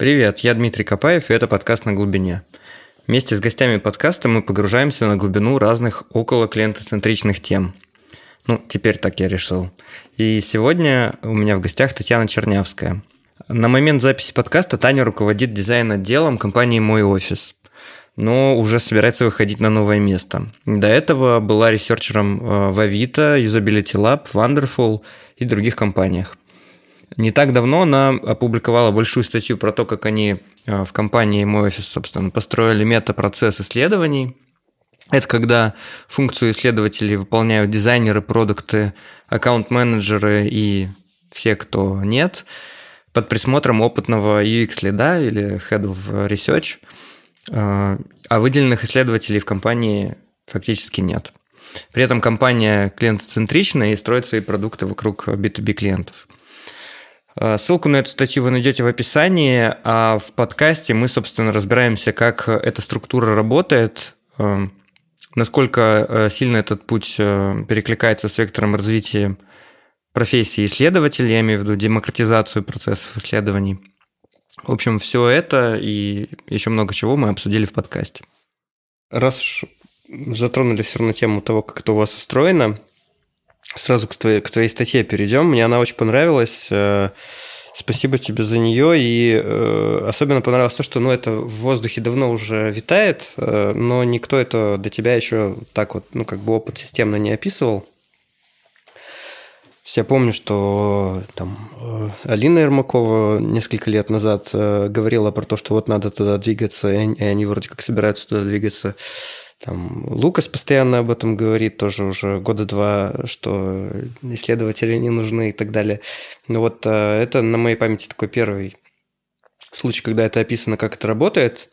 Привет, я Дмитрий Копаев, и это подкаст «На глубине». Вместе с гостями подкаста мы погружаемся на глубину разных около клиентоцентричных тем. Ну, теперь так я решил. И сегодня у меня в гостях Татьяна Чернявская. На момент записи подкаста Таня руководит дизайн-отделом компании «Мой офис», но уже собирается выходить на новое место. До этого была ресерчером э, в Авито, Usability Lab, Wonderful и других компаниях. Не так давно она опубликовала большую статью про то, как они э, в компании мой офис, собственно, построили мета-процесс исследований. Это когда функцию исследователей выполняют дизайнеры, продукты, аккаунт-менеджеры и все, кто нет, под присмотром опытного UX-лида или Head of Research, э, а выделенных исследователей в компании фактически нет. При этом компания клиентоцентричная и строит свои продукты вокруг B2B клиентов – ссылку на эту статью вы найдете в описании, а в подкасте мы, собственно, разбираемся, как эта структура работает, э, насколько э, сильно этот путь перекликается с вектором развития профессии исследователя, я имею в виду демократизацию процессов исследований. В общем, все это и еще много чего мы обсудили в подкасте. Раз затронули все равно тему того, как это у вас устроено, сразу к твоей, к твоей статье перейдем. Мне она очень понравилась. Э, спасибо тебе за нее. И э, особенно понравилось то, что ну, это в воздухе давно уже витает, э, но никто это до тебя еще так вот, ну, как бы опыт системно не описывал. Я помню, что там Алина Ермакова несколько лет назад говорила про то, что вот надо туда двигаться, и они вроде как собираются туда двигаться. Там Лукас постоянно об этом говорит, тоже уже года два, что исследователи не нужны и так далее. Но вот э, это на моей памяти такой первый случай, когда это описано, как это работает.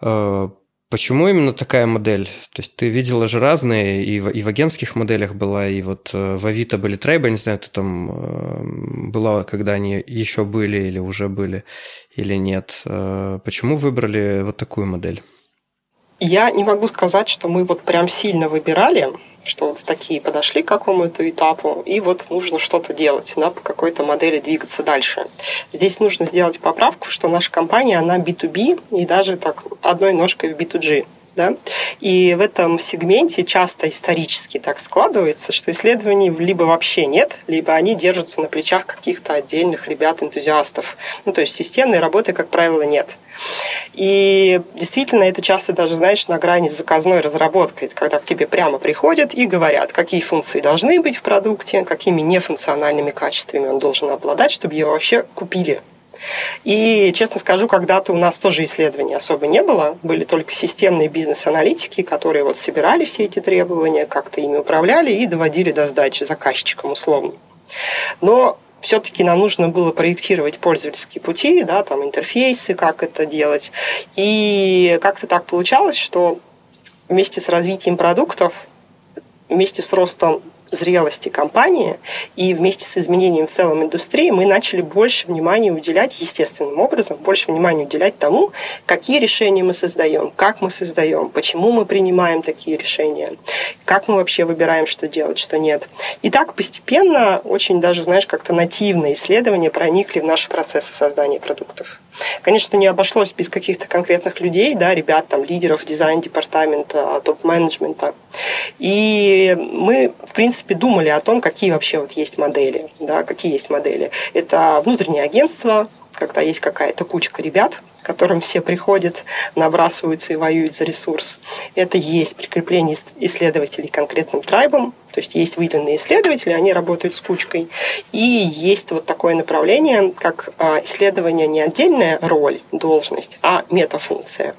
Э, почему именно такая модель? То есть ты видела же разные, и в, и в агентских моделях была, и вот э, в Авито были трейбы, не знаю, ты там была, когда они еще были или уже были, или нет. Почему выбрали вот такую модель? Я не могу сказать, что мы вот прям сильно выбирали, что вот такие подошли к какому-то этапу, и вот нужно что-то делать, да, по какой-то модели двигаться дальше. Здесь нужно сделать поправку, что наша компания, она B2B и даже так одной ножкой в B2G. Да? И в этом сегменте часто исторически так складывается, что исследований либо вообще нет, либо они держатся на плечах каких-то отдельных ребят-энтузиастов. Ну, то есть системной работы, как правило, нет. И действительно, это часто даже, знаешь, на грани с заказной разработкой, когда к тебе прямо приходят и говорят, какие функции должны быть в продукте, какими нефункциональными качествами он должен обладать, чтобы его вообще купили и, честно скажу, когда-то у нас тоже исследований особо не было. Были только системные бизнес-аналитики, которые вот собирали все эти требования, как-то ими управляли и доводили до сдачи заказчикам условно. Но все-таки нам нужно было проектировать пользовательские пути, да, там интерфейсы, как это делать. И как-то так получалось, что вместе с развитием продуктов, вместе с ростом зрелости компании, и вместе с изменением в целом индустрии мы начали больше внимания уделять естественным образом, больше внимания уделять тому, какие решения мы создаем, как мы создаем, почему мы принимаем такие решения, как мы вообще выбираем, что делать, что нет. И так постепенно, очень даже, знаешь, как-то нативные исследования проникли в наши процессы создания продуктов. Конечно, не обошлось без каких-то конкретных людей, да, ребят, там, лидеров дизайн-департамента, топ-менеджмента. И мы, в принципе, думали о том, какие вообще вот есть модели, да, какие есть модели. Это внутреннее агентство, когда есть какая-то кучка ребят, к которым все приходят, набрасываются и воюют за ресурс. Это есть прикрепление исследователей конкретным трайбом, то есть есть выделенные исследователи, они работают с кучкой. И есть вот такое направление, как а, исследование не отдельная роль, должность, а метафункция.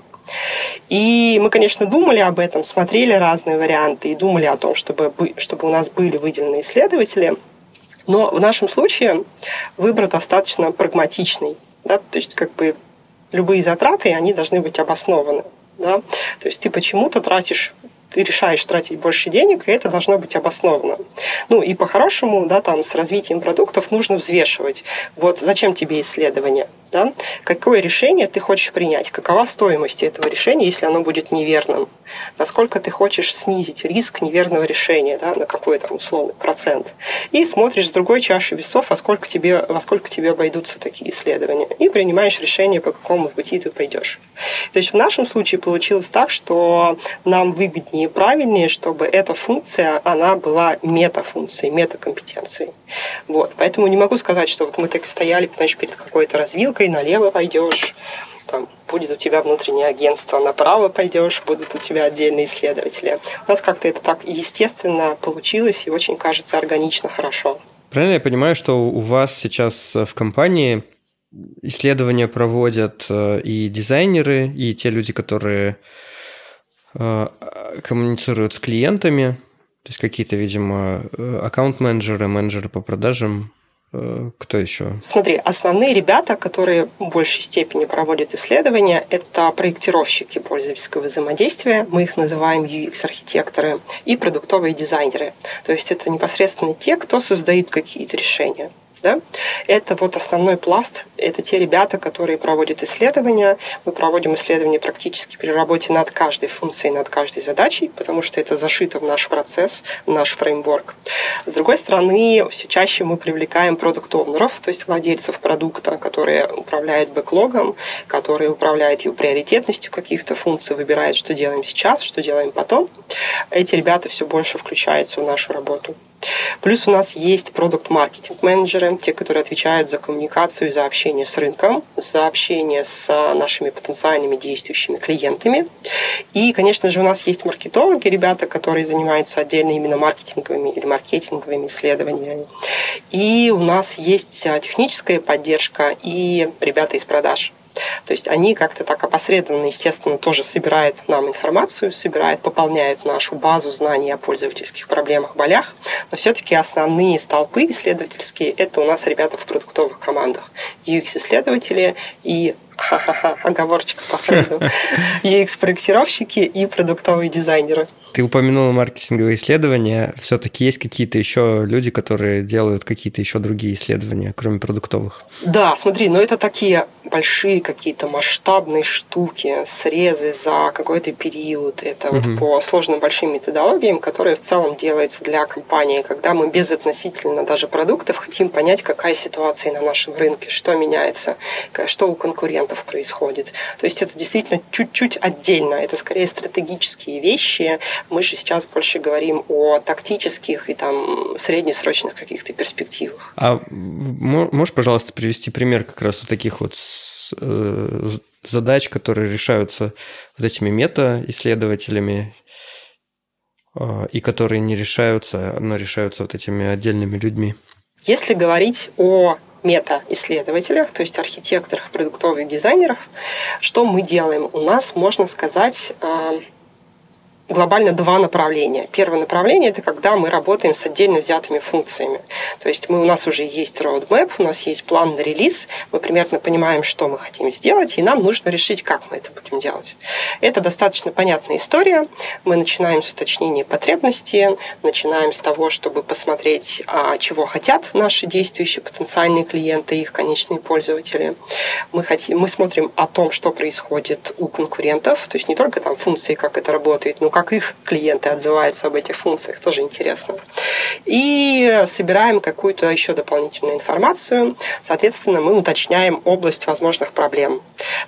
И мы, конечно, думали об этом, смотрели разные варианты и думали о том, чтобы, чтобы у нас были выделены исследователи. Но в нашем случае выбор достаточно прагматичный. Да? То есть как бы любые затраты, они должны быть обоснованы. Да? То есть ты почему-то тратишь ты решаешь тратить больше денег, и это должно быть обосновано. Ну и по-хорошему, да, там с развитием продуктов нужно взвешивать. Вот зачем тебе исследование? Да? Какое решение ты хочешь принять? Какова стоимость этого решения, если оно будет неверным? Насколько ты хочешь снизить риск неверного решения, да, на какой там условный процент? И смотришь с другой чаши весов, а сколько тебе, во сколько тебе обойдутся такие исследования. И принимаешь решение, по какому пути ты пойдешь. То есть в нашем случае получилось так, что нам выгоднее правильнее, чтобы эта функция, она была метафункцией, метакомпетенцией. Вот. Поэтому не могу сказать, что вот мы так стояли, значит, перед какой-то развилкой, налево пойдешь, там будет у тебя внутреннее агентство, направо пойдешь, будут у тебя отдельные исследователи. У нас как-то это так естественно получилось и очень кажется органично хорошо. Правильно я понимаю, что у вас сейчас в компании исследования проводят э, и дизайнеры, и те люди, которые э, коммуницируют с клиентами, то есть какие-то, видимо, э, аккаунт-менеджеры, менеджеры по продажам, кто еще? Смотри, основные ребята, которые в большей степени проводят исследования, это проектировщики пользовательского взаимодействия, мы их называем UX-архитекторы, и продуктовые дизайнеры. То есть это непосредственно те, кто создают какие-то решения да, это вот основной пласт, это те ребята, которые проводят исследования. Мы проводим исследования практически при работе над каждой функцией, над каждой задачей, потому что это зашито в наш процесс, в наш фреймворк. С другой стороны, все чаще мы привлекаем продукт-овнеров, то есть владельцев продукта, которые управляют бэклогом, которые управляют его приоритетностью каких-то функций, выбирают, что делаем сейчас, что делаем потом. Эти ребята все больше включаются в нашу работу. Плюс у нас есть продукт-маркетинг менеджеры, те, которые отвечают за коммуникацию, за общение с рынком, за общение с нашими потенциальными действующими клиентами. И, конечно же, у нас есть маркетологи, ребята, которые занимаются отдельно именно маркетинговыми или маркетинговыми исследованиями. И у нас есть а, техническая поддержка и ребята из продаж. То есть они как-то так опосредованно, естественно, тоже собирают нам информацию, собирают, пополняют нашу базу знаний о пользовательских проблемах, болях, но все-таки основные столпы исследовательские – это у нас ребята в продуктовых командах. UX-исследователи и ха-ха-ха, оговорочка по Фрейду, UX-проектировщики и продуктовые дизайнеры. Ты упомянула маркетинговые исследования. Все-таки есть какие-то еще люди, которые делают какие-то еще другие исследования, кроме продуктовых? Да, смотри, но это такие большие какие-то масштабные штуки, срезы за какой-то период. Это угу. вот по сложным большим методологиям, которые в целом делаются для компании, когда мы без относительно даже продуктов хотим понять, какая ситуация на нашем рынке, что меняется, что у конкурентов происходит. То есть это действительно чуть-чуть отдельно. Это скорее стратегические вещи, мы же сейчас больше говорим о тактических и там среднесрочных каких-то перспективах. А можешь, пожалуйста, привести пример как раз вот таких вот э, задач, которые решаются вот этими мета-исследователями а, и которые не решаются, но решаются вот этими отдельными людьми? Если говорить о мета-исследователях, то есть архитекторах, продуктовых дизайнерах, что мы делаем? У нас, можно сказать, а, глобально два направления. Первое направление – это когда мы работаем с отдельно взятыми функциями. То есть мы, у нас уже есть roadmap, у нас есть план на релиз, мы примерно понимаем, что мы хотим сделать, и нам нужно решить, как мы это будем делать. Это достаточно понятная история. Мы начинаем с уточнения потребностей, начинаем с того, чтобы посмотреть, а, чего хотят наши действующие потенциальные клиенты, их конечные пользователи. Мы, хотим, мы смотрим о том, что происходит у конкурентов, то есть не только там функции, как это работает, но как их клиенты отзываются об этих функциях, тоже интересно. И собираем какую-то еще дополнительную информацию. Соответственно, мы уточняем область возможных проблем.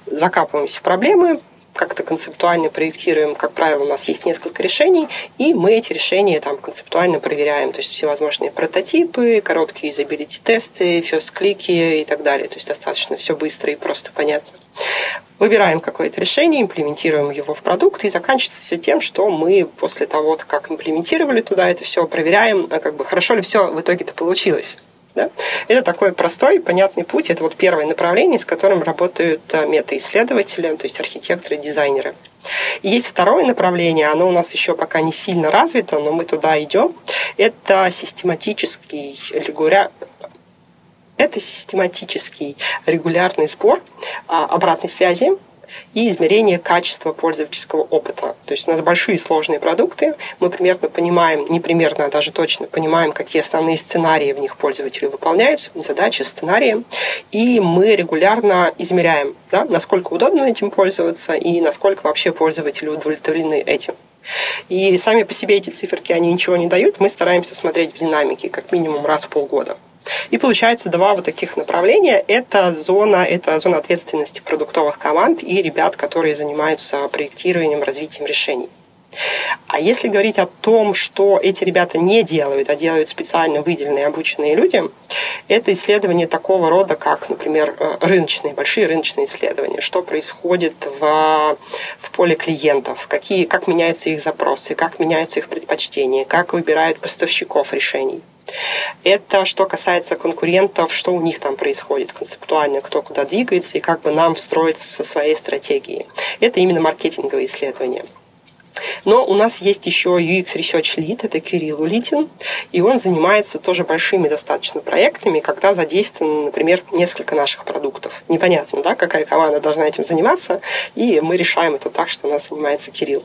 Закапываемся в проблемы, как-то концептуально проектируем, как правило, у нас есть несколько решений, и мы эти решения там концептуально проверяем, то есть всевозможные прототипы, короткие юзабилити-тесты, first-клики и так далее, то есть достаточно все быстро и просто понятно. Выбираем какое-то решение, имплементируем его в продукт, и заканчивается все тем, что мы после того, как имплементировали туда это все, проверяем, а как бы хорошо ли все в итоге-то получилось. Да? Это такой простой, понятный путь. Это вот первое направление, с которым работают а, мета-исследователи, то есть архитекторы, дизайнеры. И есть второе направление, оно у нас еще пока не сильно развито, но мы туда идем. Это систематический. Это систематический регулярный сбор а, обратной связи и измерение качества пользовательского опыта. То есть у нас большие сложные продукты, мы примерно понимаем, не примерно, а даже точно понимаем, какие основные сценарии в них пользователи выполняют, задачи, сценарии, и мы регулярно измеряем, да, насколько удобно этим пользоваться и насколько вообще пользователи удовлетворены этим. И сами по себе эти циферки, они ничего не дают, мы стараемся смотреть в динамике как минимум раз в полгода. И получается два вот таких направления. Это зона, это зона ответственности продуктовых команд и ребят, которые занимаются проектированием, развитием решений. А если говорить о том, что эти ребята не делают, а делают специально выделенные обученные люди, это исследования такого рода, как, например, э, рыночные, большие рыночные исследования, что происходит в, в поле клиентов, какие, как меняются их запросы, как меняются их предпочтения, как выбирают поставщиков решений. Это что касается конкурентов, что у них там происходит концептуально, кто куда двигается и как бы нам встроиться со своей стратегией. Это именно маркетинговые исследования. Но у нас есть еще UX Research Lead, это Кирилл Улитин, и он занимается тоже большими достаточно проектами, когда задействовано, например, несколько наших продуктов. Непонятно, да, какая команда должна этим заниматься, и мы решаем это так, что у нас занимается Кирилл.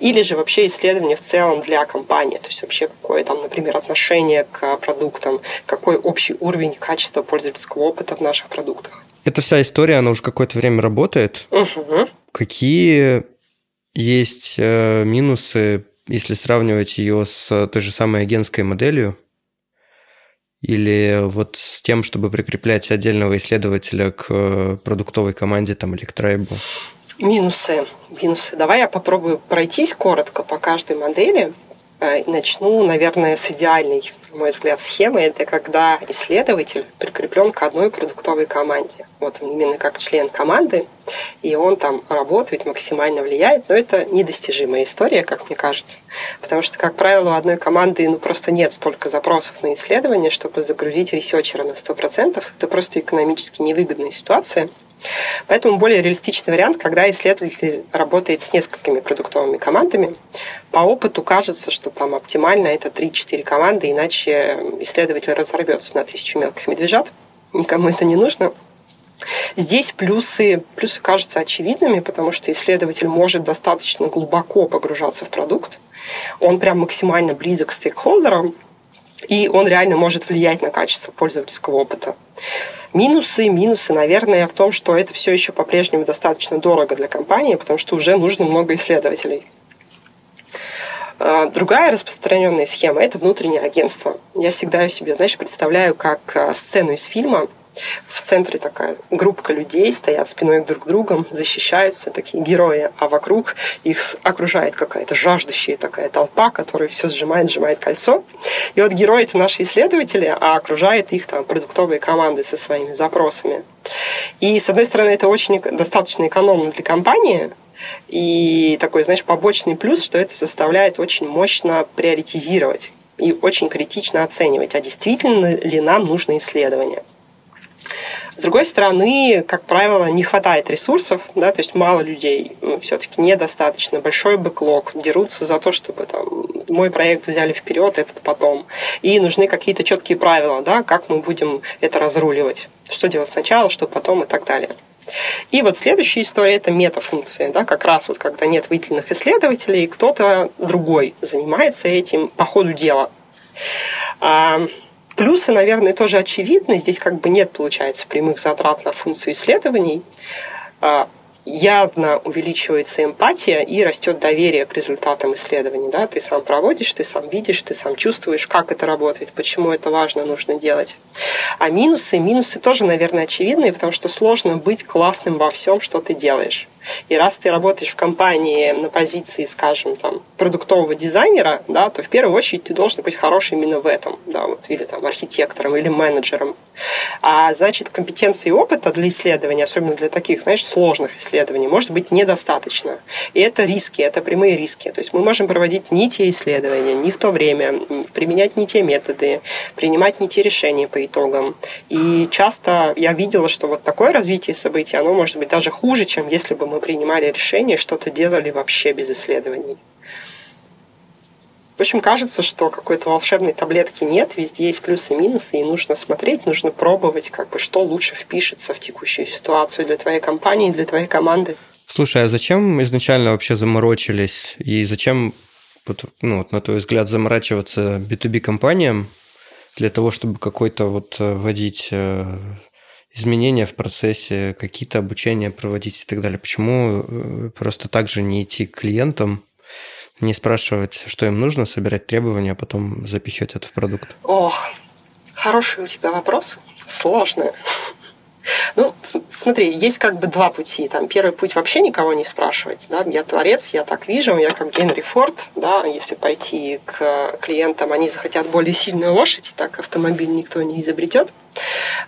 Или же вообще исследование в целом для компании, то есть вообще какое там, например, отношение к продуктам, какой общий уровень качества пользовательского опыта в наших продуктах. Эта вся история, она уже какое-то время работает. Угу. Какие есть э, минусы, если сравнивать ее с той же самой агентской моделью, или вот с тем, чтобы прикреплять отдельного исследователя к э, продуктовой команде там, или к трейбу? Минусы. Минусы. Давай я попробую пройтись коротко по каждой модели. Э, начну, наверное, с идеальной, на мой взгляд, схемы. Это когда исследователь прикреплен к одной продуктовой команде. Вот он именно как член команды, и он там работает, максимально влияет, но это недостижимая история, как мне кажется. Потому что, как правило, у одной команды ну, просто нет столько запросов на исследование, чтобы загрузить ресерчера на 100%. Это просто экономически невыгодная ситуация. Поэтому более реалистичный вариант, когда исследователь работает с несколькими продуктовыми командами. По опыту кажется, что там оптимально это 3-4 команды, иначе исследователь разорвется на тысячу мелких медвежат. Никому это не нужно. Здесь плюсы, плюсы кажутся очевидными, потому что исследователь может достаточно глубоко погружаться в продукт. Он прям максимально близок к стейкхолдерам, и он реально может влиять на качество пользовательского опыта. Минусы, минусы, наверное, в том, что это все еще по-прежнему достаточно дорого для компании, потому что уже нужно много исследователей. А, другая распространенная схема – это внутреннее агентство. Я всегда себе, знаешь, представляю как а, сцену из фильма, в центре такая группа людей стоят спиной друг к другу, защищаются такие герои, а вокруг их окружает какая-то жаждущая такая толпа, которая все сжимает, сжимает кольцо. И вот герои это наши исследователи, а окружают их там продуктовые команды со своими запросами. И, с одной стороны, это очень достаточно экономно для компании, и такой, знаешь, побочный плюс, что это заставляет очень мощно приоритизировать и очень критично оценивать, а действительно ли нам нужно исследование. С другой стороны, как правило, не хватает ресурсов, да, то есть мало людей, ну, все-таки недостаточно, большой бэклог, дерутся за то, чтобы там мой проект взяли вперед, этот потом. И нужны какие-то четкие правила, да, как мы будем это разруливать, что делать сначала, что потом и так далее. И вот следующая история – это метафункция. Да, как раз вот когда нет выделенных исследователей, кто-то другой занимается этим по ходу дела. Плюсы, наверное, тоже очевидны. Здесь как бы нет, получается, прямых затрат на функцию исследований. А, явно увеличивается эмпатия и растет доверие к результатам исследований. Да? Ты сам проводишь, ты сам видишь, ты сам чувствуешь, как это работает, почему это важно, нужно делать. А минусы, минусы тоже, наверное, очевидные, потому что сложно быть классным во всем, что ты делаешь. И раз ты работаешь в компании на позиции, скажем, там, продуктового дизайнера, да, то в первую очередь ты должен быть хороший именно в этом, да, вот, или там архитектором, или менеджером. А значит, компетенции и опыта для исследования, особенно для таких, знаешь, сложных исследований, может быть недостаточно. И это риски, это прямые риски. То есть мы можем проводить не те исследования, не в то время, применять не те методы, принимать не те решения по итогам. И часто я видела, что вот такое развитие событий, оно может быть даже хуже, чем если бы мы принимали решение, что-то делали вообще без исследований. В общем, кажется, что какой-то волшебной таблетки нет, везде есть плюсы и минусы, и нужно смотреть, нужно пробовать, как бы, что лучше впишется в текущую ситуацию для твоей компании, для твоей команды. Слушай, а зачем изначально вообще заморочились? И зачем, ну, вот, на твой взгляд, заморачиваться B2B компаниям для того, чтобы какой-то вот э, вводить э, изменения в процессе, какие-то обучения проводить и так далее? Почему э, просто так же не идти к клиентам, не спрашивать, что им нужно, собирать требования, а потом запихивать это в продукт? Ох, хороший у тебя вопрос, сложный. Ну, смотри, есть как бы два пути. Там первый путь вообще никого не спрашивать. Да? Я творец, я так вижу, я как Генри Форд. Да? Если пойти к клиентам, они захотят более сильную лошадь, и так автомобиль никто не изобретет.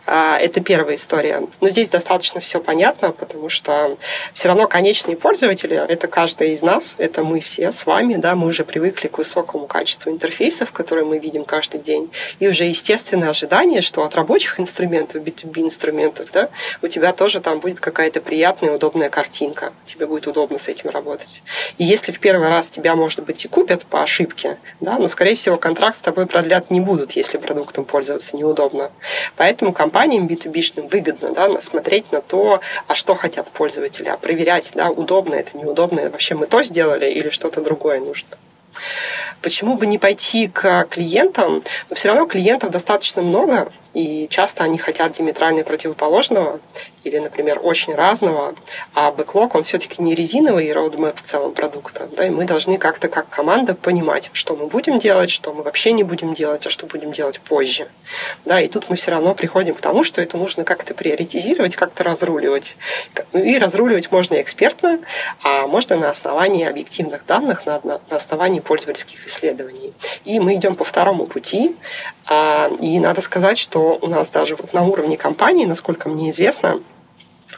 А, это первая история. Но здесь достаточно все понятно, потому что все равно конечные пользователи – это каждый из нас, это мы все с вами, да, мы уже привыкли к высокому качеству интерфейсов, которые мы видим каждый день, и уже естественное ожидание, что от рабочих инструментов, B2B инструментов, да, у тебя тоже там будет какая-то приятная, удобная картинка, тебе будет удобно с этим работать. И если в первый раз тебя, может быть, и купят по ошибке, да, но, скорее всего, контракт с тобой продлят не будут, если продуктом пользоваться неудобно. Поэтому компаниям B2B выгодно да, смотреть на то, а что хотят пользователи, а проверять, да, удобно это, неудобно, вообще мы то сделали или что-то другое нужно. Почему бы не пойти к клиентам? Но все равно клиентов достаточно много, и часто они хотят диаметрально противоположного или, например, очень разного, а бэклог, он все-таки не резиновый роудмэп в целом продукта, да, и мы должны как-то как команда понимать, что мы будем делать, что мы вообще не будем делать, а что будем делать позже. Да, и тут мы все равно приходим к тому, что это нужно как-то приоритизировать, как-то разруливать. И разруливать можно экспертно, а можно на основании объективных данных, на, на, на основании пользовательских исследований. И мы идем по второму пути, а, и надо сказать, что у нас даже вот на уровне компании, насколько мне известно,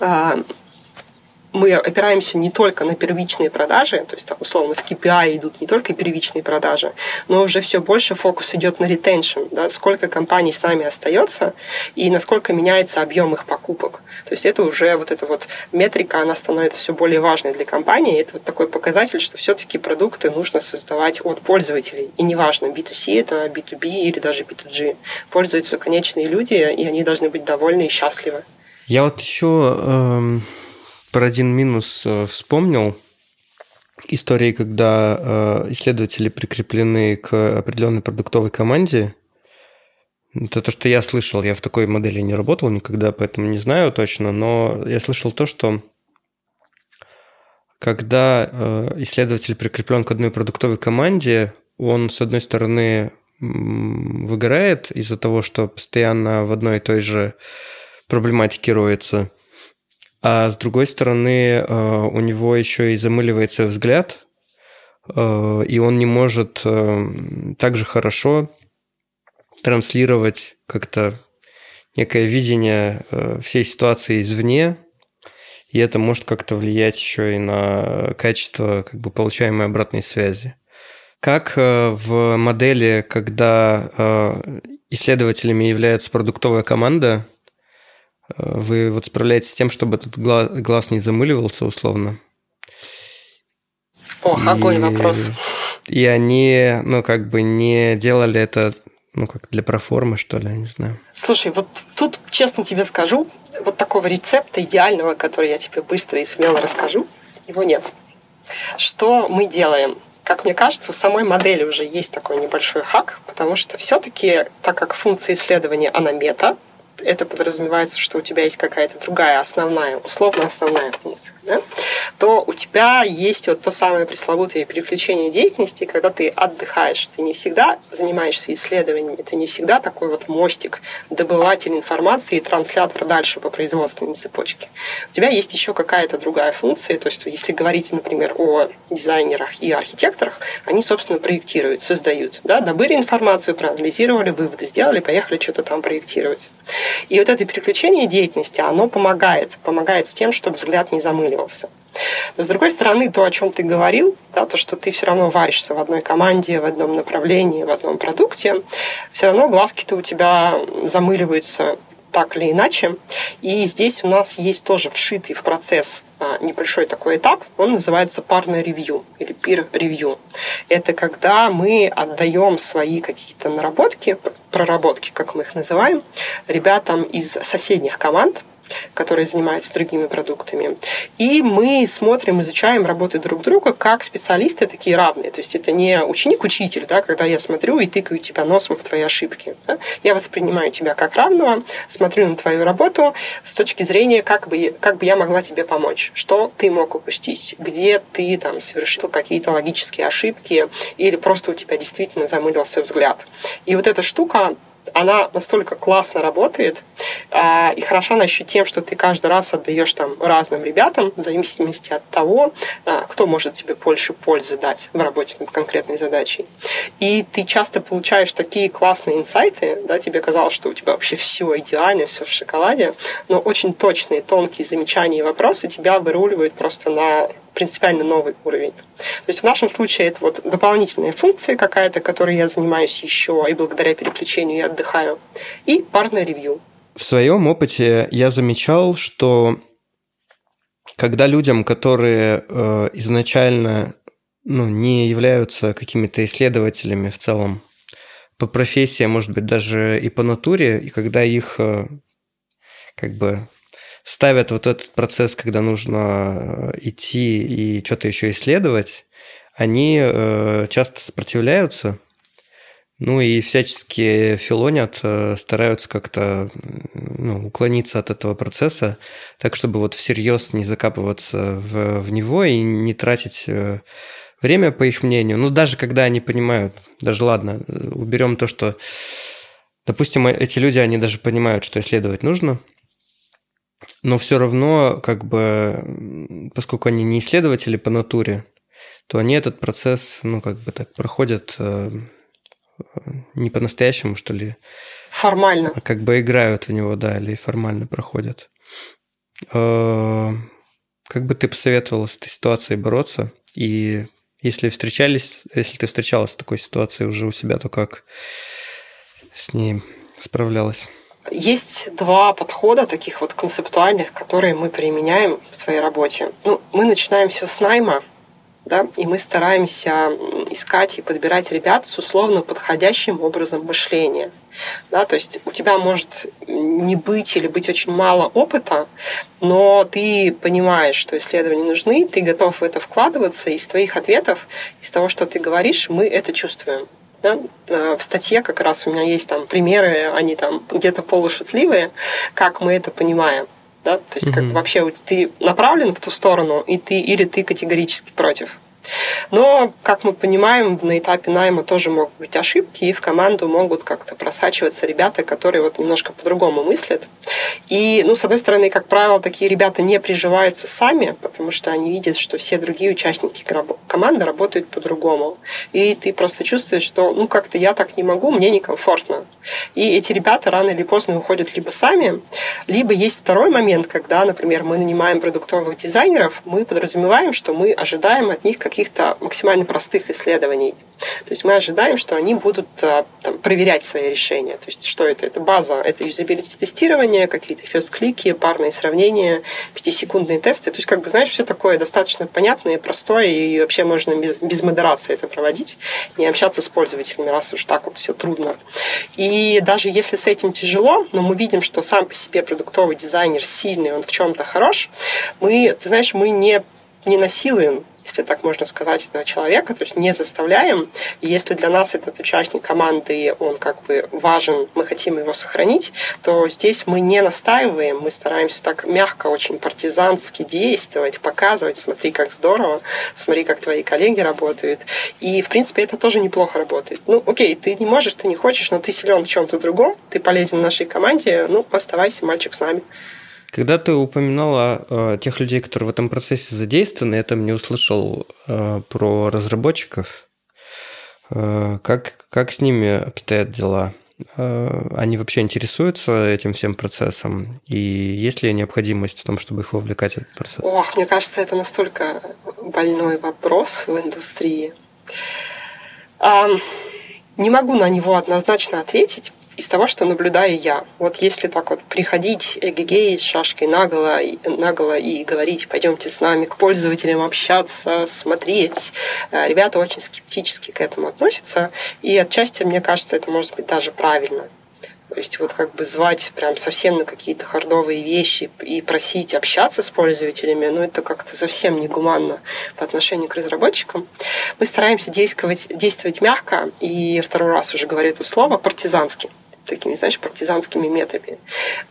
а, мы опираемся не только на первичные продажи, то есть там, условно в KPI идут не только первичные продажи, но уже все больше фокус идет на ретеншн, да, сколько компаний с нами остается и насколько меняется объем их покупок. То есть это уже вот эта вот метрика, она становится все более важной для компании. Это вот такой показатель, что все-таки продукты нужно создавать от пользователей. И неважно, B2C это B2B или даже B2G. Пользуются конечные люди, и они должны быть довольны и счастливы. Я вот еще э, про один минус э, вспомнил. Истории, когда э, исследователи прикреплены к определенной продуктовой команде. Это то, что я слышал. Я в такой модели не работал никогда, поэтому не знаю точно. Но я слышал то, что когда э, исследователь прикреплен к одной продуктовой команде, он, с одной стороны, выгорает из-за того, что постоянно в одной и той же проблематики роется. А с другой стороны, э, у него еще и замыливается взгляд, э, и он не может э, так же хорошо транслировать как-то некое видение всей ситуации извне, и это может как-то влиять еще и на качество как бы получаемой обратной связи. Как в модели, когда исследователями является продуктовая команда, вы вот справляетесь с тем, чтобы этот глаз, глаз не замыливался условно? Ох, и, огонь вопрос. И они, ну, как бы не делали это, ну, как для проформы, что ли, я не знаю. Слушай, вот тут, честно тебе скажу, вот такого рецепта идеального, который я тебе быстро и смело расскажу, его нет. Что мы делаем? Как мне кажется, в самой модели уже есть такой небольшой хак, потому что все-таки, так как функция исследования, она мета, это подразумевается, что у тебя есть какая-то другая основная, условно основная функция, да, то у тебя есть вот то самое пресловутое переключение деятельности, когда ты отдыхаешь. Ты не всегда занимаешься исследованиями, ты не всегда такой вот мостик, добыватель информации и транслятор дальше по производственной цепочке. У тебя есть еще какая-то другая функция, то есть если говорить, например, о дизайнерах и архитекторах, они, собственно, проектируют, создают. Да? Добыли информацию, проанализировали, выводы сделали, поехали что-то там проектировать. И вот это переключение деятельности, оно помогает, помогает с тем, чтобы взгляд не замыливался. Но с другой стороны, то, о чем ты говорил, да, то, что ты все равно варишься в одной команде, в одном направлении, в одном продукте, все равно глазки-то у тебя замыливаются так или иначе. И здесь у нас есть тоже вшитый в процесс а, небольшой такой этап, он называется парное ревью или peer ревью. Это когда мы отдаем свои какие-то наработки, проработки, как мы их называем, ребятам из соседних команд, которые занимаются другими продуктами. И мы смотрим, изучаем работы друг друга как специалисты такие равные. То есть это не ученик-учитель, да, когда я смотрю и тыкаю тебя носом в твои ошибки. Да. Я воспринимаю тебя как равного, смотрю на твою работу с точки зрения, как бы, как бы я могла тебе помочь, что ты мог упустить, где ты там совершил какие-то логические ошибки или просто у тебя действительно замылился взгляд. И вот эта штука она настолько классно работает а, и хороша она еще тем, что ты каждый раз отдаешь там разным ребятам, в зависимости от того, а, кто может тебе больше пользы дать в работе над конкретной задачей. И ты часто получаешь такие классные инсайты, да, тебе казалось, что у тебя вообще все идеально, все в шоколаде, но очень точные, тонкие замечания и вопросы тебя выруливают просто на принципиально новый уровень. То есть в нашем случае это вот дополнительная функция какая-то, которой я занимаюсь еще, и благодаря переключению я отдыхаю, и парное ревью. В своем опыте я замечал, что когда людям, которые э, изначально ну, не являются какими-то исследователями в целом по профессии, а может быть даже и по натуре, и когда их э, как бы ставят вот этот процесс, когда нужно э, идти и что-то еще исследовать, они э, часто сопротивляются, ну и всячески филонят, э, стараются как-то ну, уклониться от этого процесса, так чтобы вот всерьез не закапываться в, в него и не тратить время, по их мнению. Ну, даже когда они понимают, даже ладно, уберем то, что, допустим, эти люди, они даже понимают, что исследовать нужно – но все равно, как бы, поскольку они не исследователи по натуре, то они этот процесс, ну, как бы так, проходят э, не по-настоящему, что ли. Формально. А как бы играют в него, да, или формально проходят. Э, как бы ты посоветовала с этой ситуацией бороться? И если встречались, если ты встречалась с такой ситуацией уже у себя, то как с ней справлялась? Есть два подхода таких вот концептуальных, которые мы применяем в своей работе. Ну, мы начинаем все с найма, да, и мы стараемся искать и подбирать ребят с условно подходящим образом мышления. Да, то есть у тебя может не быть или быть очень мало опыта, но ты понимаешь, что исследования нужны, ты готов в это вкладываться, и из твоих ответов, из того, что ты говоришь, мы это чувствуем. Да? Э, в статье как раз у меня есть там примеры, они там где-то полушутливые, как мы это понимаем. Да? То есть, mm-hmm. как вообще ты направлен в ту сторону, и ты или ты категорически против. Но, как мы понимаем, на этапе найма тоже могут быть ошибки, и в команду могут как-то просачиваться ребята, которые вот немножко по-другому мыслят. И, ну, с одной стороны, как правило, такие ребята не приживаются сами, потому что они видят, что все другие участники команды работают по-другому. И ты просто чувствуешь, что, ну, как-то я так не могу, мне некомфортно. И эти ребята рано или поздно уходят либо сами, либо есть второй момент, когда, например, мы нанимаем продуктовых дизайнеров, мы подразумеваем, что мы ожидаем от них каких-то максимально простых исследований. То есть мы ожидаем, что они будут а, там, проверять свои решения. То есть что это? Это база, это юзабилити тестирование, какие-то фест-клики, парные сравнения, пятисекундные тесты. То есть, как бы, знаешь, все такое достаточно понятное простое, и вообще можно без, без модерации это проводить, не общаться с пользователями, раз уж так вот все трудно. И даже если с этим тяжело, но мы видим, что сам по себе продуктовый дизайнер сильный, он в чем-то хорош, мы, ты знаешь, мы не не насилуем если так можно сказать, этого человека, то есть не заставляем. Если для нас этот участник команды, он как бы важен, мы хотим его сохранить, то здесь мы не настаиваем, мы стараемся так мягко, очень партизански действовать, показывать, смотри, как здорово, смотри, как твои коллеги работают. И, в принципе, это тоже неплохо работает. Ну, окей, ты не можешь, ты не хочешь, но ты силен в чем-то другом, ты полезен нашей команде, ну, оставайся, мальчик, с нами. Когда ты упоминала э, тех людей, которые в этом процессе задействованы, я там не услышал э, про разработчиков. Э, как, как с ними обстоят дела? Э, они вообще интересуются этим всем процессом? И есть ли необходимость в том, чтобы их вовлекать в этот процесс? Ох, мне кажется, это настолько больной вопрос в индустрии. Не могу на него однозначно ответить, из того, что наблюдаю я. Вот если так вот приходить эгегей с шашкой наголо, наголо и говорить, пойдемте с нами к пользователям общаться, смотреть, э, ребята очень скептически к этому относятся, и отчасти, мне кажется, это может быть даже правильно. То есть вот как бы звать прям совсем на какие-то хардовые вещи и просить общаться с пользователями, ну это как-то совсем негуманно по отношению к разработчикам. Мы стараемся действовать, действовать мягко, и второй раз уже говорю это слово, партизански такими, знаешь, партизанскими методами.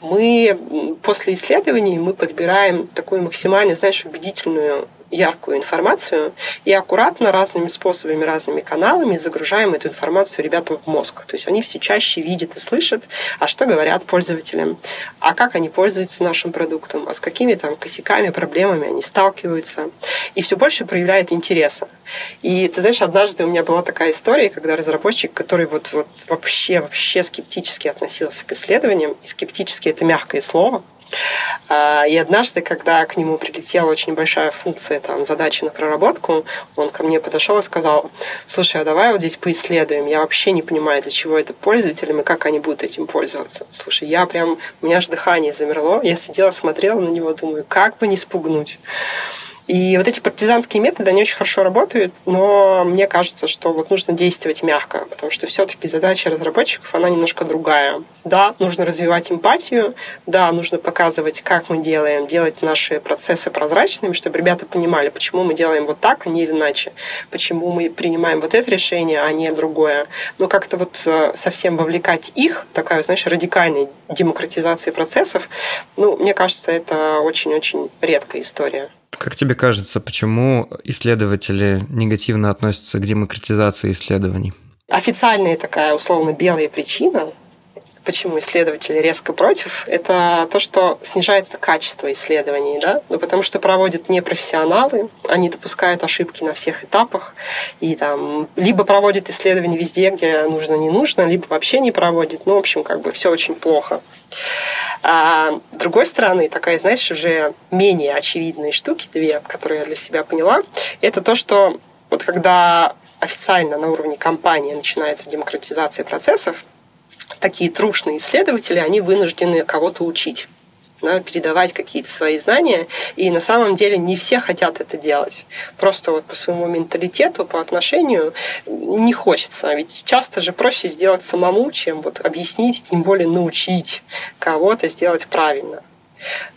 Мы после исследований мы подбираем такую максимально, знаешь, убедительную яркую информацию и аккуратно разными способами, разными каналами загружаем эту информацию ребятам в мозг. То есть они все чаще видят и слышат, а что говорят пользователям, а как они пользуются нашим продуктом, а с какими там косяками, проблемами они сталкиваются. И все больше проявляет интереса. И ты знаешь, однажды у меня была такая история, когда разработчик, который вот, вот вообще, вообще скептически относился к исследованиям, и скептически это мягкое слово, и однажды, когда к нему прилетела очень большая функция там, задачи на проработку, он ко мне подошел и сказал, слушай, а давай вот здесь поисследуем. Я вообще не понимаю, для чего это пользователям и как они будут этим пользоваться. Слушай, я прям, у меня аж дыхание замерло. Я сидела, смотрела на него, думаю, как бы не спугнуть. И вот эти партизанские методы, они очень хорошо работают, но мне кажется, что вот нужно действовать мягко, потому что все-таки задача разработчиков, она немножко другая. Да, нужно развивать эмпатию, да, нужно показывать, как мы делаем, делать наши процессы прозрачными, чтобы ребята понимали, почему мы делаем вот так, а не иначе, почему мы принимаем вот это решение, а не другое. Но как-то вот э, совсем вовлекать их, такая, знаешь, радикальная демократизация процессов, ну, мне кажется, это очень-очень редкая история. Как тебе кажется, почему исследователи негативно относятся к демократизации исследований? Официальная такая условно белая причина, почему исследователи резко против, это то, что снижается качество исследований, да, ну, потому что проводят непрофессионалы, они допускают ошибки на всех этапах, и там либо проводят исследования везде, где нужно, не нужно, либо вообще не проводят, ну, в общем, как бы все очень плохо. А с другой стороны, такая, знаешь, уже менее очевидные штуки, две, которые я для себя поняла, это то, что вот когда официально на уровне компании начинается демократизация процессов, такие трушные исследователи, они вынуждены кого-то учить да, передавать какие-то свои знания. И на самом деле не все хотят это делать. Просто вот по своему менталитету, по отношению не хочется. Ведь часто же проще сделать самому, чем вот объяснить, тем более научить кого-то сделать правильно.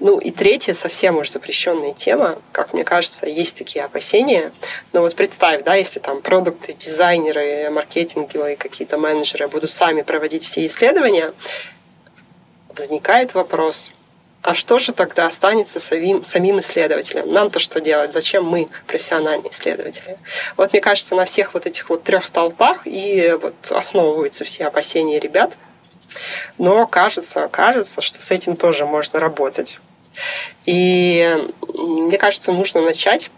Ну и третья, совсем уж запрещенная тема, как мне кажется, есть такие опасения. Но вот представь, да, если там продукты, дизайнеры, маркетинговые какие-то менеджеры будут сами проводить все исследования, возникает вопрос, а что же тогда останется самим, самим исследователям? Нам-то что делать? Зачем мы профессиональные исследователи? Вот мне кажется, на всех вот этих вот трех столпах и вот основываются все опасения ребят. Но кажется, кажется, что с этим тоже можно работать. И мне кажется, нужно начать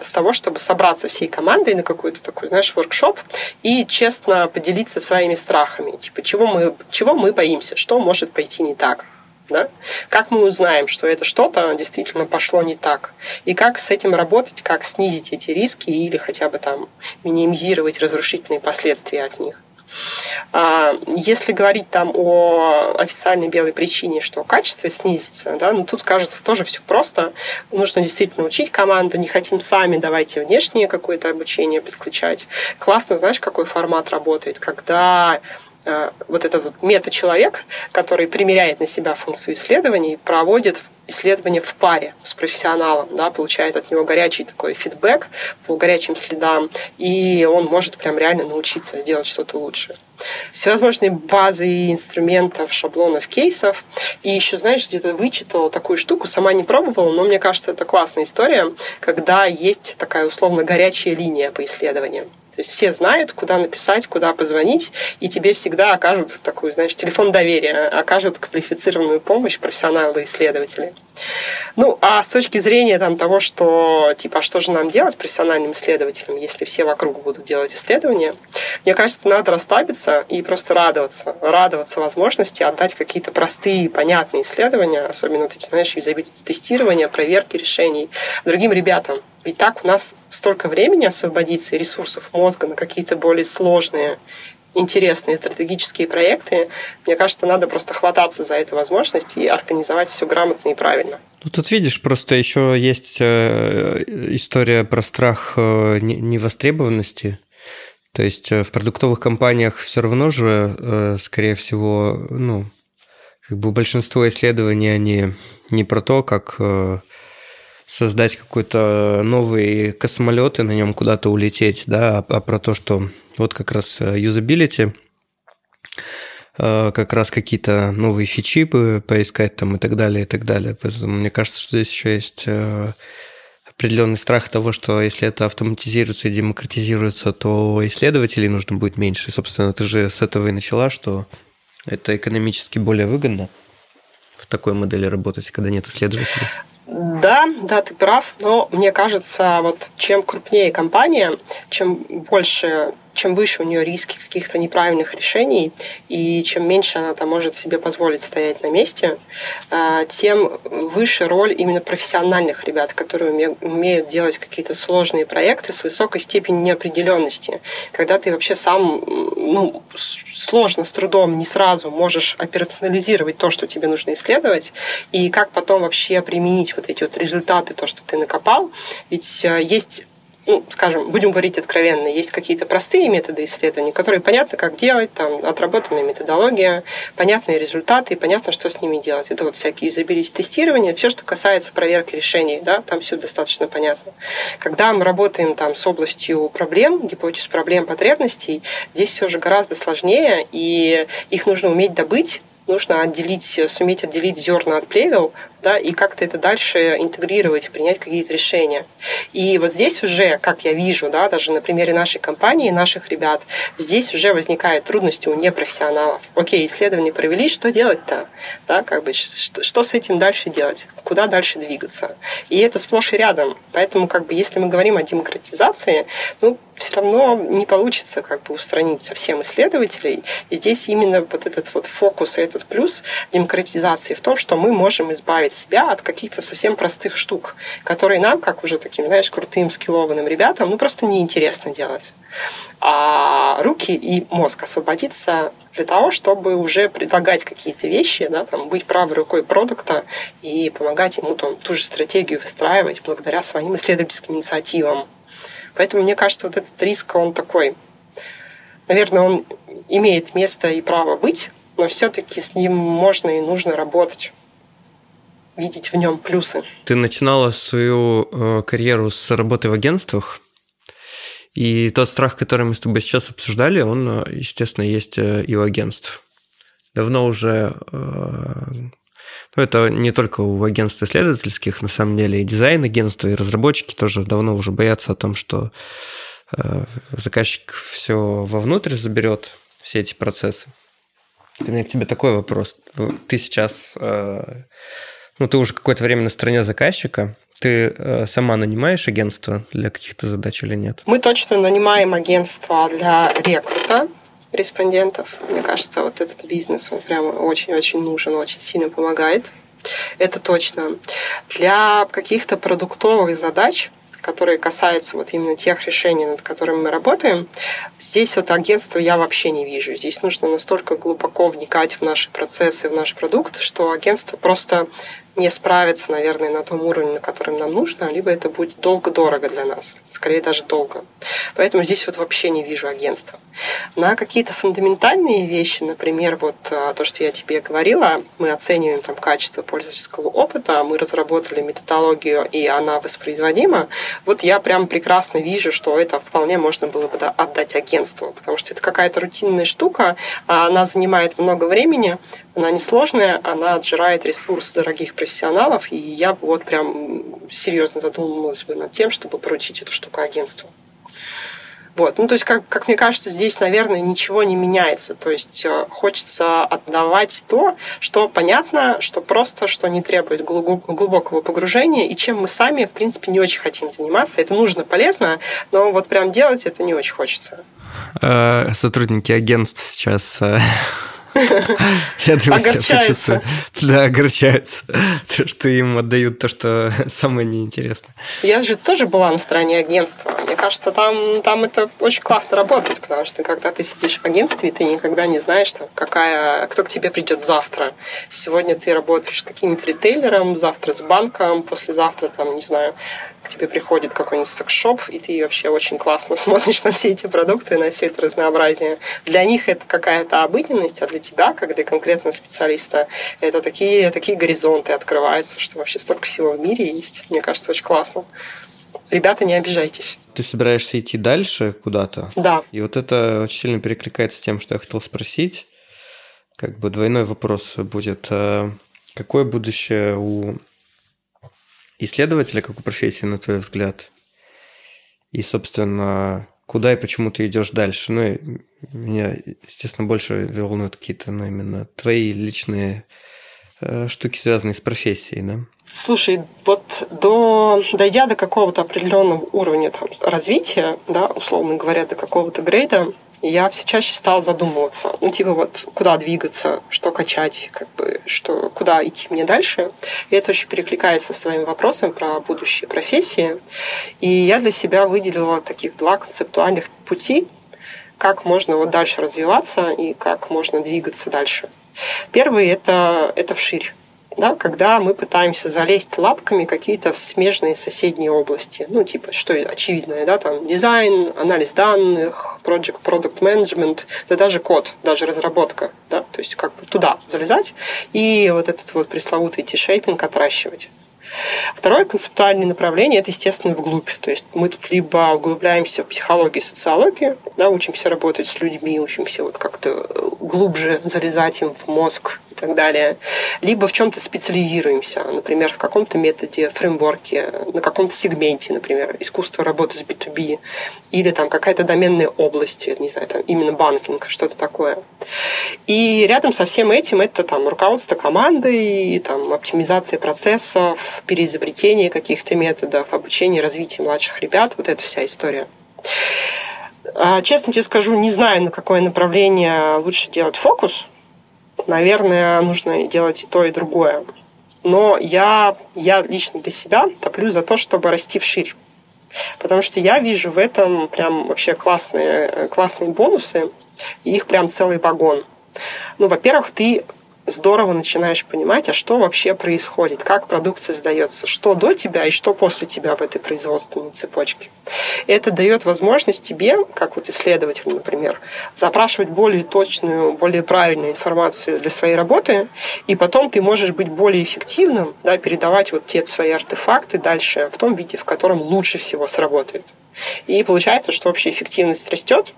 с того, чтобы собраться всей командой на какой-то такой, знаешь, воркшоп и честно поделиться своими страхами. Типа, чего мы, чего мы боимся, что может пойти не так. Да? Как мы узнаем, что это что-то действительно пошло не так? И как с этим работать, как снизить эти риски или хотя бы там минимизировать разрушительные последствия от них? А, если говорить там о официальной белой причине, что качество снизится, да, ну тут кажется тоже все просто. Нужно действительно учить команду, не хотим сами, давайте внешнее какое-то обучение подключать. Классно, знаешь, какой формат работает, когда Э, вот этот вот мета-человек, который примеряет на себя функцию исследований, проводит исследование в паре с профессионалом, да, получает от него горячий такой фидбэк по горячим следам, и он может прям реально научиться делать что-то лучше. Всевозможные базы инструментов, шаблонов, кейсов. И еще, знаешь, где-то вычитала такую штуку, сама не пробовала, но мне кажется, это классная история, когда есть такая условно горячая линия по исследованиям. То есть все знают, куда написать, куда позвонить, и тебе всегда окажут такой, знаешь, телефон доверия, окажут квалифицированную помощь профессионалы-исследователи. Ну, а с точки зрения там, того, что, типа, а что же нам делать профессиональным исследователям, если все вокруг будут делать исследования, мне кажется, надо расслабиться и просто радоваться. Радоваться возможности отдать какие-то простые, понятные исследования, особенно вот эти, знаешь, юзабилити-тестирования, проверки решений другим ребятам. Ведь так у нас столько времени освободится и ресурсов мозга на какие-то более сложные интересные стратегические проекты, мне кажется, надо просто хвататься за эту возможность и организовать все грамотно и правильно. Ну, тут видишь, просто еще есть э, история про страх э, невостребованности. То есть в продуктовых компаниях все равно же, скорее всего, ну, как бы большинство исследований, они не про то, как создать какой-то новый космолет и на нем куда-то улететь, да, а, про то, что вот как раз юзабилити, как раз какие-то новые фичи поискать там и так далее, и так далее. Поэтому мне кажется, что здесь еще есть определенный страх того, что если это автоматизируется и демократизируется, то исследователей нужно будет меньше. Собственно, ты же с этого и начала, что это экономически более выгодно в такой модели работать, когда нет исследователей. Да, да, ты прав, но мне кажется, вот чем крупнее компания, чем больше чем выше у нее риски каких-то неправильных решений, и чем меньше она там может себе позволить стоять на месте, а, тем выше роль именно профессиональных ребят, которые умеют делать какие-то сложные проекты с высокой степенью неопределенности. Когда ты вообще сам ну, сложно, с трудом, не сразу можешь операционализировать то, что тебе нужно исследовать, и как потом вообще применить вот эти вот результаты, то, что ты накопал. Ведь э, есть ну, скажем, будем говорить откровенно, есть какие-то простые методы исследований, которые понятно, как делать, там, отработанная методология, понятные результаты, и понятно, что с ними делать. Это вот всякие юзабилити тестирования, все, что касается проверки решений, да, там все достаточно понятно. Когда мы работаем там с областью проблем, гипотез проблем, потребностей, здесь все же гораздо сложнее, и их нужно уметь добыть, нужно отделить, суметь отделить зерна от плевел, да, и как-то это дальше интегрировать, принять какие-то решения. И вот здесь уже, как я вижу, да, даже на примере нашей компании, наших ребят, здесь уже возникают трудности у непрофессионалов. Окей, исследования провели, что делать-то? Да, как бы, что, что с этим дальше делать? Куда дальше двигаться? И это сплошь и рядом. Поэтому, как бы, если мы говорим о демократизации, ну, все равно не получится как бы устранить совсем исследователей. И здесь именно вот этот вот фокус и этот плюс демократизации в том, что мы можем избавить себя от каких-то совсем простых штук, которые нам, как уже таким, знаешь, крутым, скиллованным ребятам, ну просто неинтересно делать. А руки и мозг освободиться для того, чтобы уже предлагать какие-то вещи, да, там, быть правой рукой продукта и помогать ему там, ту же стратегию выстраивать благодаря своим исследовательским инициативам. Поэтому мне кажется, вот этот риск, он такой, наверное, он имеет место и право быть, но все-таки с ним можно и нужно работать видеть в нем плюсы. Ты начинала свою э, карьеру с работы в агентствах, и тот страх, который мы с тобой сейчас обсуждали, он, э, естественно, есть э, и у агентств. Давно уже... Э, ну, это не только у агентств исследовательских, на самом деле, и дизайн-агентства, и разработчики тоже давно уже боятся о том, что э, заказчик все вовнутрь заберет, все эти процессы. У меня к тебе такой вопрос. Ты сейчас э, ну, ты уже какое-то время на стороне заказчика, ты э, сама нанимаешь агентство для каких-то задач или нет? Мы точно нанимаем агентство для рекрута респондентов. Мне кажется, вот этот бизнес, он прямо очень-очень нужен, очень сильно помогает. Это точно. Для каких-то продуктовых задач которые касаются вот именно тех решений, над которыми мы работаем, здесь вот агентство я вообще не вижу. Здесь нужно настолько глубоко вникать в наши процессы, в наш продукт, что агентство просто не справится, наверное, на том уровне, на котором нам нужно, либо это будет долго-дорого для нас, скорее даже долго. Поэтому здесь вот вообще не вижу агентства. На какие-то фундаментальные вещи, например, вот а, то, что я тебе говорила, мы оцениваем там качество пользовательского опыта, мы разработали методологию, и она воспроизводима, вот я прям прекрасно вижу, что это вполне можно было бы отдать агентству, потому что это какая-то рутинная штука, а она занимает много времени, она несложная, она отжирает ресурс дорогих профессионалов, и я вот прям серьезно задумалась бы над тем, чтобы поручить эту штуку агентству. Вот. Ну, то есть, как, как мне кажется, здесь, наверное, ничего не меняется. То есть, э, хочется отдавать то, что понятно, что просто, что не требует глубокого погружения, и чем мы сами, в принципе, не очень хотим заниматься. Это нужно, полезно, но вот прям делать это не очень хочется. Э, сотрудники агентств сейчас э, Я думаю, огорчаются. Да, огорчаются. То, что им отдают то, что самое неинтересное. Я же тоже была на стороне агентства. Мне кажется, там, там это очень классно работает, потому что когда ты сидишь в агентстве, ты никогда не знаешь, там, какая, кто к тебе придет завтра. Сегодня ты работаешь с каким-то ритейлером, завтра с банком, послезавтра, там, не знаю, к тебе приходит какой-нибудь секс-шоп, и ты вообще очень классно смотришь на все эти продукты, на все это разнообразие. Для них это какая-то обыденность, а для тебя, как для конкретного специалиста, это такие, такие горизонты открываются, что вообще столько всего в мире есть. Мне кажется, очень классно. Ребята, не обижайтесь. Ты собираешься идти дальше куда-то? Да. И вот это очень сильно перекликается с тем, что я хотел спросить. Как бы двойной вопрос будет. А какое будущее у исследователя, как у профессии, на твой взгляд? И, собственно, куда и почему ты идешь дальше? Ну, меня, естественно, больше волнуют какие-то, ну, именно твои личные э, штуки, связанные с профессией, да? Слушай, вот до, дойдя до какого-то определенного уровня там, развития, да, условно говоря, до какого-то грейда, я все чаще стала задумываться, ну, типа, вот, куда двигаться, что качать, как бы, что, куда идти мне дальше. И это очень перекликается с твоим вопросом про будущие профессии. И я для себя выделила таких два концептуальных пути, как можно вот дальше развиваться и как можно двигаться дальше. Первый это, это вширь да, когда мы пытаемся залезть лапками какие-то в смежные соседние области. Ну, типа, что очевидное, да, там дизайн, анализ данных, project, product management, да даже код, даже разработка, да, то есть как бы туда залезать и вот этот вот пресловутый t-shaping отращивать. Второе концептуальное направление – это, естественно, вглубь. То есть мы тут либо углубляемся в психологию, социологию, да, учимся работать с людьми, учимся вот как-то глубже залезать им в мозг и так далее, либо в чем-то специализируемся, например, в каком-то методе, фреймворке, на каком-то сегменте, например, искусство работы с B2B, или там какая-то доменная область, не знаю, там именно банкинг, что-то такое. И рядом со всем этим это там руководство командой, там оптимизация процессов, переизобретение каких-то методов, обучение, развитие младших ребят, вот эта вся история. А, честно тебе скажу, не знаю, на какое направление лучше делать фокус. Наверное, нужно делать и то, и другое. Но я, я лично для себя топлю за то, чтобы расти вширь. Потому что я вижу в этом прям вообще классные, классные бонусы, и их прям целый вагон. Ну, во-первых, ты здорово начинаешь понимать, а что вообще происходит, как продукция создается, что до тебя и что после тебя в этой производственной цепочке. Это дает возможность тебе, как вот исследователю, например, запрашивать более точную, более правильную информацию для своей работы, и потом ты можешь быть более эффективным, да, передавать вот те свои артефакты дальше в том виде, в котором лучше всего сработает. И получается, что общая эффективность растет,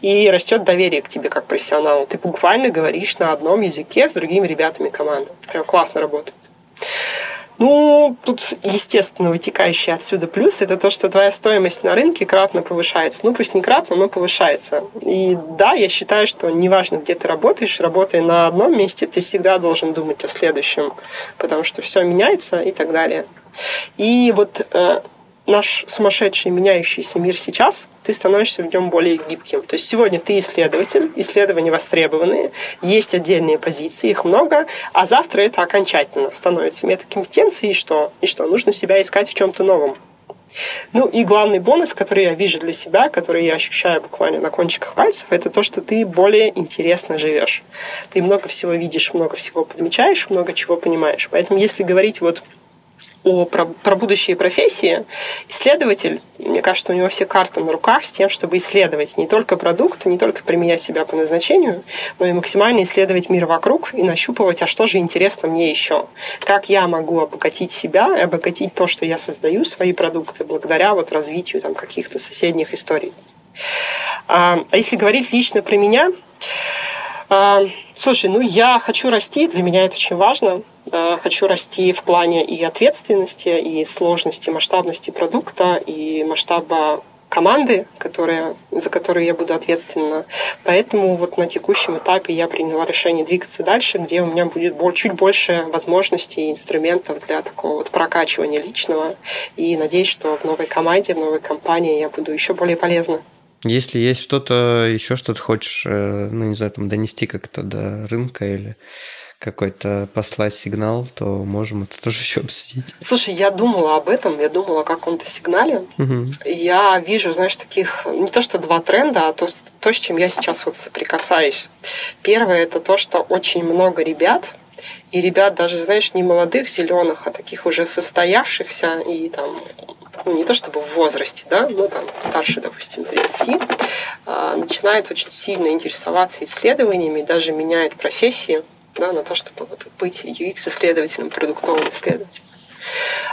и растет доверие к тебе как профессионалу. Ты буквально говоришь на одном языке с другими ребятами команды. Прям классно работает. Ну, тут, естественно, вытекающий отсюда плюс – это то, что твоя стоимость на рынке кратно повышается. Ну, пусть не кратно, но повышается. И да, я считаю, что неважно, где ты работаешь, работая на одном месте, ты всегда должен думать о следующем, потому что все меняется и так далее. И вот э, наш сумасшедший меняющийся мир сейчас, ты становишься в нем более гибким. То есть сегодня ты исследователь, исследования востребованные, есть отдельные позиции, их много, а завтра это окончательно становится метакомпетенцией, и что? И что? Нужно себя искать в чем-то новом. Ну и главный бонус, который я вижу для себя, который я ощущаю буквально на кончиках пальцев, это то, что ты более интересно живешь. Ты много всего видишь, много всего подмечаешь, много чего понимаешь. Поэтому если говорить вот о, про, про будущие профессии, исследователь, мне кажется, у него все карты на руках с тем, чтобы исследовать не только продукт, не только применять себя по назначению, но и максимально исследовать мир вокруг и нащупывать, а что же интересно мне еще. Как я могу обогатить себя и обогатить то, что я создаю, свои продукты, благодаря вот развитию там, каких-то соседних историй. А, а если говорить лично про меня, слушай, ну я хочу расти, для меня это очень важно. А, хочу расти в плане и ответственности, и сложности, масштабности продукта, и масштаба команды, которые, за которые я буду ответственна. Поэтому вот на текущем этапе я приняла решение двигаться дальше, где у меня будет чуть больше возможностей и инструментов для такого вот прокачивания личного. И надеюсь, что в новой команде, в новой компании я буду еще более полезна. Если есть что-то, еще что-то хочешь, э, ну, не знаю, там, донести как-то до рынка или какой-то послать сигнал, то можем это тоже еще обсудить. Слушай, я думала об этом, я думала о каком-то сигнале. Угу. Я вижу, знаешь, таких не то что два тренда, а то, то, с чем я сейчас вот соприкасаюсь. Первое это то, что очень много ребят, и ребят даже, знаешь, не молодых зеленых, а таких уже состоявшихся и там ну, не то чтобы в возрасте, да, ну, там, старше, допустим, 30, а, начинают очень сильно интересоваться исследованиями, даже меняют профессии, да, на то, чтобы вот быть UX-исследователем, продуктовым исследователем.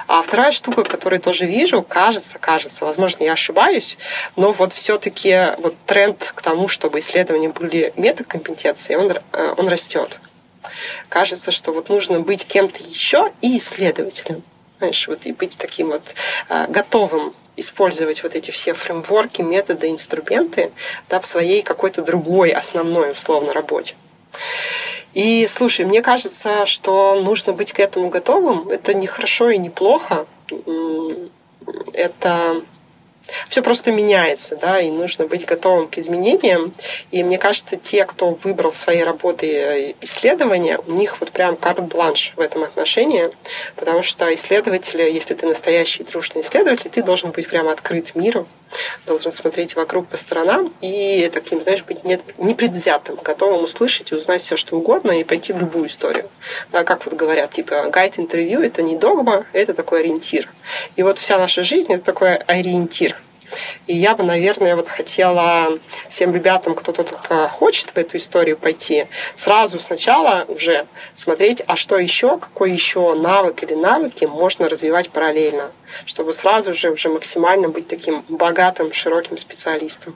А вторая штука, которую тоже вижу, кажется, кажется, возможно, я ошибаюсь, но вот все-таки вот тренд к тому, чтобы исследования были метакомпетенцией, он, э, он растет. Кажется, что вот нужно быть кем-то еще и исследователем знаешь, вот и быть таким вот э, готовым использовать вот эти все фреймворки, методы, инструменты да, в своей какой-то другой основной условно работе. И слушай, мне кажется, что нужно быть к этому готовым. Это не хорошо и не плохо. Это все просто меняется, да, и нужно быть готовым к изменениям. И мне кажется, те, кто выбрал свои работы э, исследования, у них вот прям карт-бланш в этом отношении, потому что исследователи, если ты настоящий дружный исследователь, ты должен быть прям открыт миру, должен смотреть вокруг по сторонам и таким, знаешь, быть непредвзятым, готовым услышать и узнать все, что угодно и пойти в любую историю. Да, как вот говорят, типа, гайд-интервью – это не догма, это такой ориентир. И вот вся наша жизнь – это такой ориентир. И я бы, наверное, вот хотела всем ребятам, кто только хочет в эту историю пойти, сразу сначала уже смотреть, а что еще, какой еще навык или навыки можно развивать параллельно, чтобы сразу же уже максимально быть таким богатым, широким специалистом.